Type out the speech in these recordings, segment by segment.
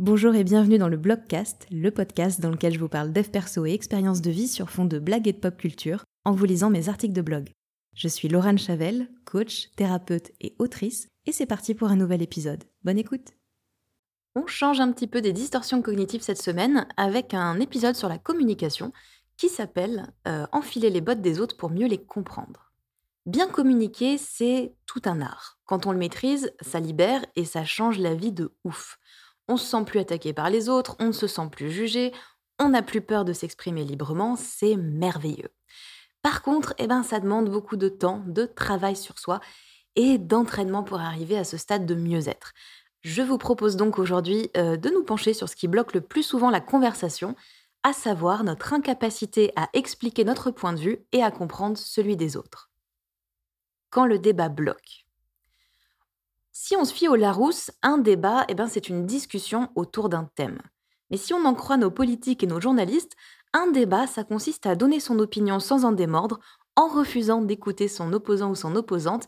Bonjour et bienvenue dans le Blogcast, le podcast dans lequel je vous parle dev perso et expériences de vie sur fond de blagues et de pop culture en vous lisant mes articles de blog. Je suis Laurent Chavel, coach, thérapeute et autrice, et c'est parti pour un nouvel épisode. Bonne écoute On change un petit peu des distorsions cognitives cette semaine avec un épisode sur la communication qui s'appelle euh, Enfiler les bottes des autres pour mieux les comprendre. Bien communiquer, c'est tout un art. Quand on le maîtrise, ça libère et ça change la vie de ouf. On se sent plus attaqué par les autres, on ne se sent plus jugé, on n'a plus peur de s'exprimer librement, c'est merveilleux. Par contre, eh ben, ça demande beaucoup de temps, de travail sur soi et d'entraînement pour arriver à ce stade de mieux-être. Je vous propose donc aujourd'hui euh, de nous pencher sur ce qui bloque le plus souvent la conversation, à savoir notre incapacité à expliquer notre point de vue et à comprendre celui des autres. Quand le débat bloque. Si on se fie au Larousse, un débat, eh ben, c'est une discussion autour d'un thème. Mais si on en croit nos politiques et nos journalistes, un débat, ça consiste à donner son opinion sans en démordre, en refusant d'écouter son opposant ou son opposante,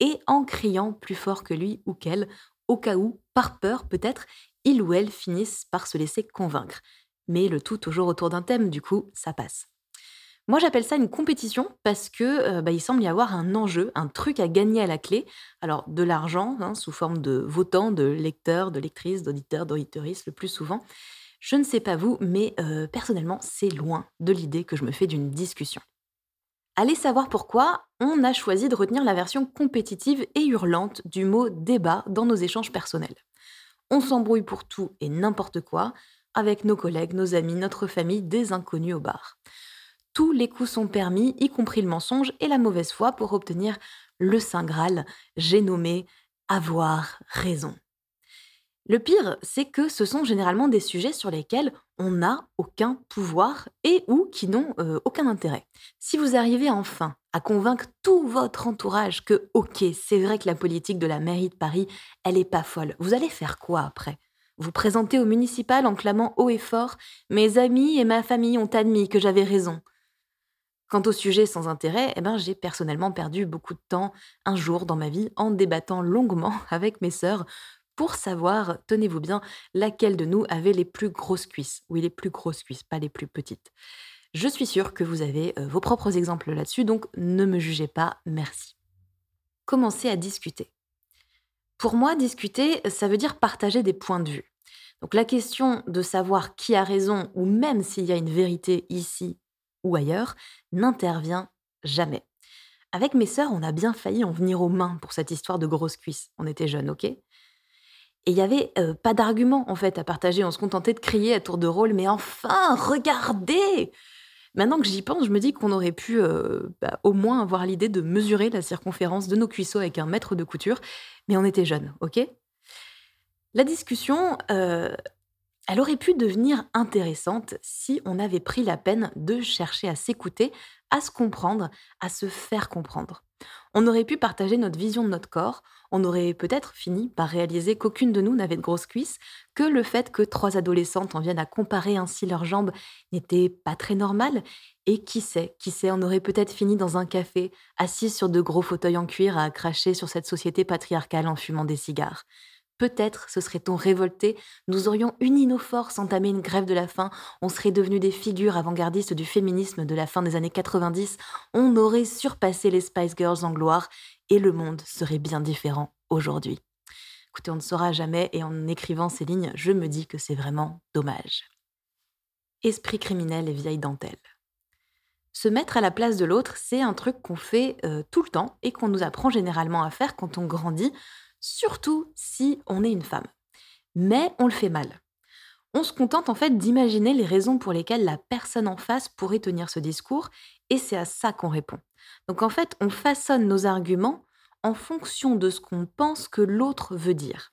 et en criant plus fort que lui ou qu'elle, au cas où, par peur peut-être, il ou elle finisse par se laisser convaincre. Mais le tout toujours autour d'un thème, du coup, ça passe. Moi, j'appelle ça une compétition parce que euh, bah, il semble y avoir un enjeu, un truc à gagner à la clé. Alors, de l'argent, hein, sous forme de votants, de lecteurs, de lectrices, d'auditeurs, d'auditeuristes, le plus souvent. Je ne sais pas vous, mais euh, personnellement, c'est loin de l'idée que je me fais d'une discussion. Allez savoir pourquoi on a choisi de retenir la version compétitive et hurlante du mot débat dans nos échanges personnels. On s'embrouille pour tout et n'importe quoi, avec nos collègues, nos amis, notre famille, des inconnus au bar tous les coups sont permis, y compris le mensonge et la mauvaise foi, pour obtenir le Saint Graal, j'ai nommé avoir raison. Le pire, c'est que ce sont généralement des sujets sur lesquels on n'a aucun pouvoir et ou qui n'ont euh, aucun intérêt. Si vous arrivez enfin à convaincre tout votre entourage que, ok, c'est vrai que la politique de la mairie de Paris, elle est pas folle, vous allez faire quoi après? Vous présenter au municipal en clamant haut et fort Mes amis et ma famille ont admis que j'avais raison. Quant au sujet sans intérêt, eh ben, j'ai personnellement perdu beaucoup de temps un jour dans ma vie en débattant longuement avec mes sœurs pour savoir, tenez-vous bien, laquelle de nous avait les plus grosses cuisses. Oui, les plus grosses cuisses, pas les plus petites. Je suis sûre que vous avez euh, vos propres exemples là-dessus, donc ne me jugez pas, merci. Commencez à discuter. Pour moi, discuter, ça veut dire partager des points de vue. Donc la question de savoir qui a raison, ou même s'il y a une vérité ici ou ailleurs, n'intervient jamais. Avec mes sœurs, on a bien failli en venir aux mains pour cette histoire de grosses cuisses. On était jeunes, ok? Et il n'y avait euh, pas d'argument en fait à partager. On se contentait de crier à tour de rôle, mais enfin, regardez Maintenant que j'y pense, je me dis qu'on aurait pu euh, bah, au moins avoir l'idée de mesurer la circonférence de nos cuisseaux avec un mètre de couture, mais on était jeunes, ok? La discussion, euh, elle aurait pu devenir intéressante si on avait pris la peine de chercher à s'écouter, à se comprendre, à se faire comprendre. On aurait pu partager notre vision de notre corps, on aurait peut-être fini par réaliser qu'aucune de nous n'avait de grosses cuisses, que le fait que trois adolescentes en viennent à comparer ainsi leurs jambes n'était pas très normal, et qui sait, qui sait, on aurait peut-être fini dans un café, assis sur de gros fauteuils en cuir à cracher sur cette société patriarcale en fumant des cigares. Peut-être se serait-on révolté, nous aurions uni nos forces, entamé une grève de la faim, on serait devenus des figures avant-gardistes du féminisme de la fin des années 90, on aurait surpassé les Spice Girls en gloire, et le monde serait bien différent aujourd'hui. Écoutez, on ne saura jamais, et en écrivant ces lignes, je me dis que c'est vraiment dommage. Esprit criminel et vieille dentelle. Se mettre à la place de l'autre, c'est un truc qu'on fait euh, tout le temps et qu'on nous apprend généralement à faire quand on grandit, surtout si on est une femme. Mais on le fait mal. On se contente en fait d'imaginer les raisons pour lesquelles la personne en face pourrait tenir ce discours, et c'est à ça qu'on répond. Donc en fait, on façonne nos arguments en fonction de ce qu'on pense que l'autre veut dire.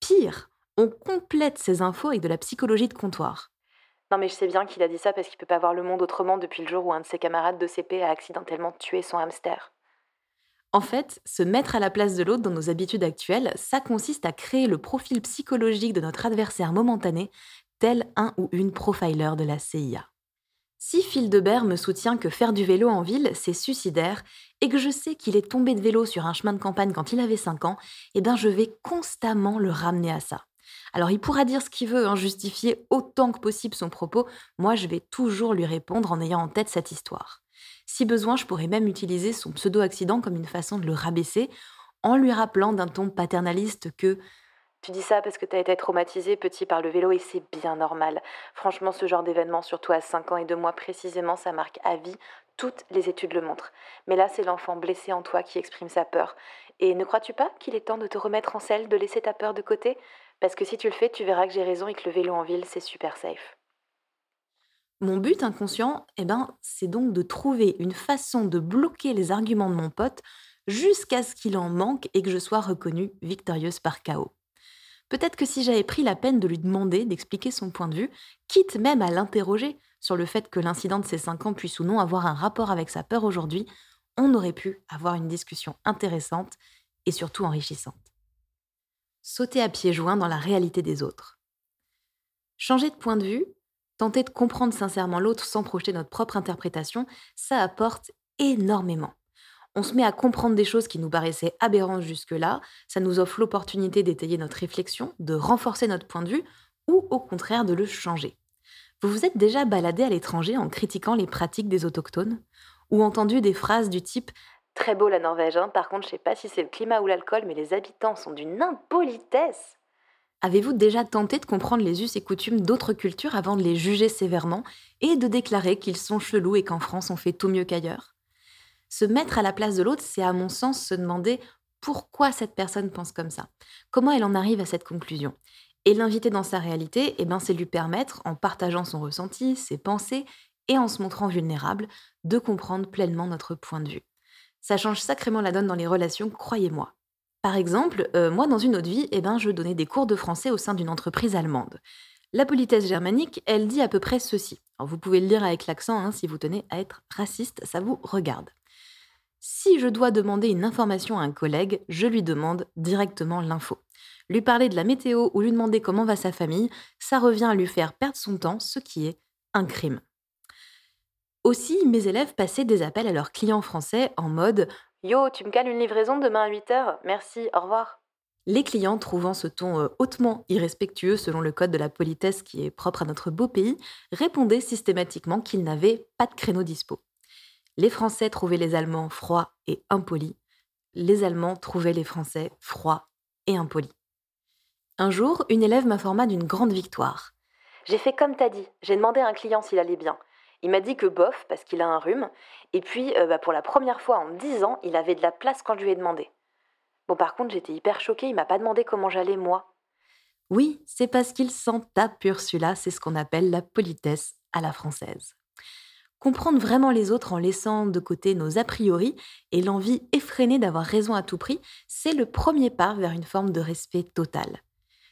Pire, on complète ces infos avec de la psychologie de comptoir. Non mais je sais bien qu'il a dit ça parce qu'il peut pas voir le monde autrement depuis le jour où un de ses camarades de CP a accidentellement tué son hamster. En fait, se mettre à la place de l'autre dans nos habitudes actuelles, ça consiste à créer le profil psychologique de notre adversaire momentané, tel un ou une profiler de la CIA. Si Fildebert me soutient que faire du vélo en ville, c'est suicidaire, et que je sais qu'il est tombé de vélo sur un chemin de campagne quand il avait 5 ans, eh bien je vais constamment le ramener à ça. Alors il pourra dire ce qu'il veut, hein, justifier autant que possible son propos, moi je vais toujours lui répondre en ayant en tête cette histoire. Si besoin, je pourrais même utiliser son pseudo-accident comme une façon de le rabaisser, en lui rappelant d'un ton paternaliste que tu dis ça parce que tu as été traumatisé petit par le vélo et c'est bien normal. Franchement, ce genre d'événement, surtout à 5 ans et 2 mois précisément, ça marque à vie. Toutes les études le montrent. Mais là, c'est l'enfant blessé en toi qui exprime sa peur. Et ne crois-tu pas qu'il est temps de te remettre en selle, de laisser ta peur de côté? Parce que si tu le fais, tu verras que j'ai raison et que le vélo en ville, c'est super safe. Mon but inconscient, eh ben, c'est donc de trouver une façon de bloquer les arguments de mon pote jusqu'à ce qu'il en manque et que je sois reconnue victorieuse par chaos. Peut-être que si j'avais pris la peine de lui demander d'expliquer son point de vue, quitte même à l'interroger sur le fait que l'incident de ses 5 ans puisse ou non avoir un rapport avec sa peur aujourd'hui, on aurait pu avoir une discussion intéressante et surtout enrichissante. Sauter à pieds joints dans la réalité des autres. Changer de point de vue, tenter de comprendre sincèrement l'autre sans projeter notre propre interprétation, ça apporte énormément. On se met à comprendre des choses qui nous paraissaient aberrantes jusque-là, ça nous offre l'opportunité d'étayer notre réflexion, de renforcer notre point de vue, ou au contraire de le changer. Vous vous êtes déjà baladé à l'étranger en critiquant les pratiques des autochtones? Ou entendu des phrases du type Très beau la Norvège, hein. par contre je sais pas si c'est le climat ou l'alcool, mais les habitants sont d'une impolitesse Avez-vous déjà tenté de comprendre les us et coutumes d'autres cultures avant de les juger sévèrement et de déclarer qu'ils sont chelous et qu'en France on fait tout mieux qu'ailleurs? Se mettre à la place de l'autre, c'est à mon sens se demander pourquoi cette personne pense comme ça, comment elle en arrive à cette conclusion? Et l'inviter dans sa réalité, eh ben, c'est lui permettre, en partageant son ressenti, ses pensées et en se montrant vulnérable, de comprendre pleinement notre point de vue. Ça change sacrément la donne dans les relations, croyez-moi. Par exemple, euh, moi, dans une autre vie, eh ben, je donnais des cours de français au sein d'une entreprise allemande. La politesse germanique, elle dit à peu près ceci. vous pouvez le lire avec l'accent hein, si vous tenez à être raciste, ça vous regarde. Si je dois demander une information à un collègue, je lui demande directement l'info. Lui parler de la météo ou lui demander comment va sa famille, ça revient à lui faire perdre son temps, ce qui est un crime. Aussi, mes élèves passaient des appels à leurs clients français en mode Yo, tu me cales une livraison demain à 8h Merci, au revoir. Les clients, trouvant ce ton euh, hautement irrespectueux selon le code de la politesse qui est propre à notre beau pays, répondaient systématiquement qu'ils n'avaient pas de créneau dispo. Les Français trouvaient les Allemands froids et impolis. Les Allemands trouvaient les Français froids et impolis. Un jour, une élève m'informa d'une grande victoire. J'ai fait comme t'as dit, j'ai demandé à un client s'il allait bien. Il m'a dit que bof, parce qu'il a un rhume. Et puis, euh, bah, pour la première fois en dix ans, il avait de la place quand je lui ai demandé. Bon, par contre, j'étais hyper choquée, il m'a pas demandé comment j'allais, moi. Oui, c'est parce qu'il s'en tape Ursula, c'est ce qu'on appelle la politesse à la française. Comprendre vraiment les autres en laissant de côté nos a priori et l'envie effrénée d'avoir raison à tout prix, c'est le premier pas vers une forme de respect total.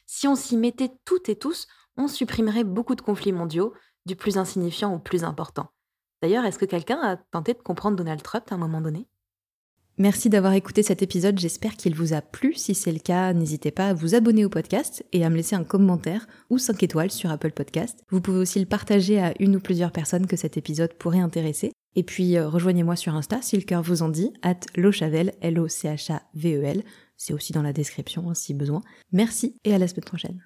Si on s'y mettait toutes et tous, on supprimerait beaucoup de conflits mondiaux, du plus insignifiant au plus important. D'ailleurs, est-ce que quelqu'un a tenté de comprendre Donald Trump à un moment donné? Merci d'avoir écouté cet épisode, j'espère qu'il vous a plu. Si c'est le cas, n'hésitez pas à vous abonner au podcast et à me laisser un commentaire ou 5 étoiles sur Apple Podcast. Vous pouvez aussi le partager à une ou plusieurs personnes que cet épisode pourrait intéresser. Et puis euh, rejoignez-moi sur Insta si le cœur vous en dit, at lochavel, L-O-C-H-A-V-E-L. C'est aussi dans la description hein, si besoin. Merci et à la semaine prochaine.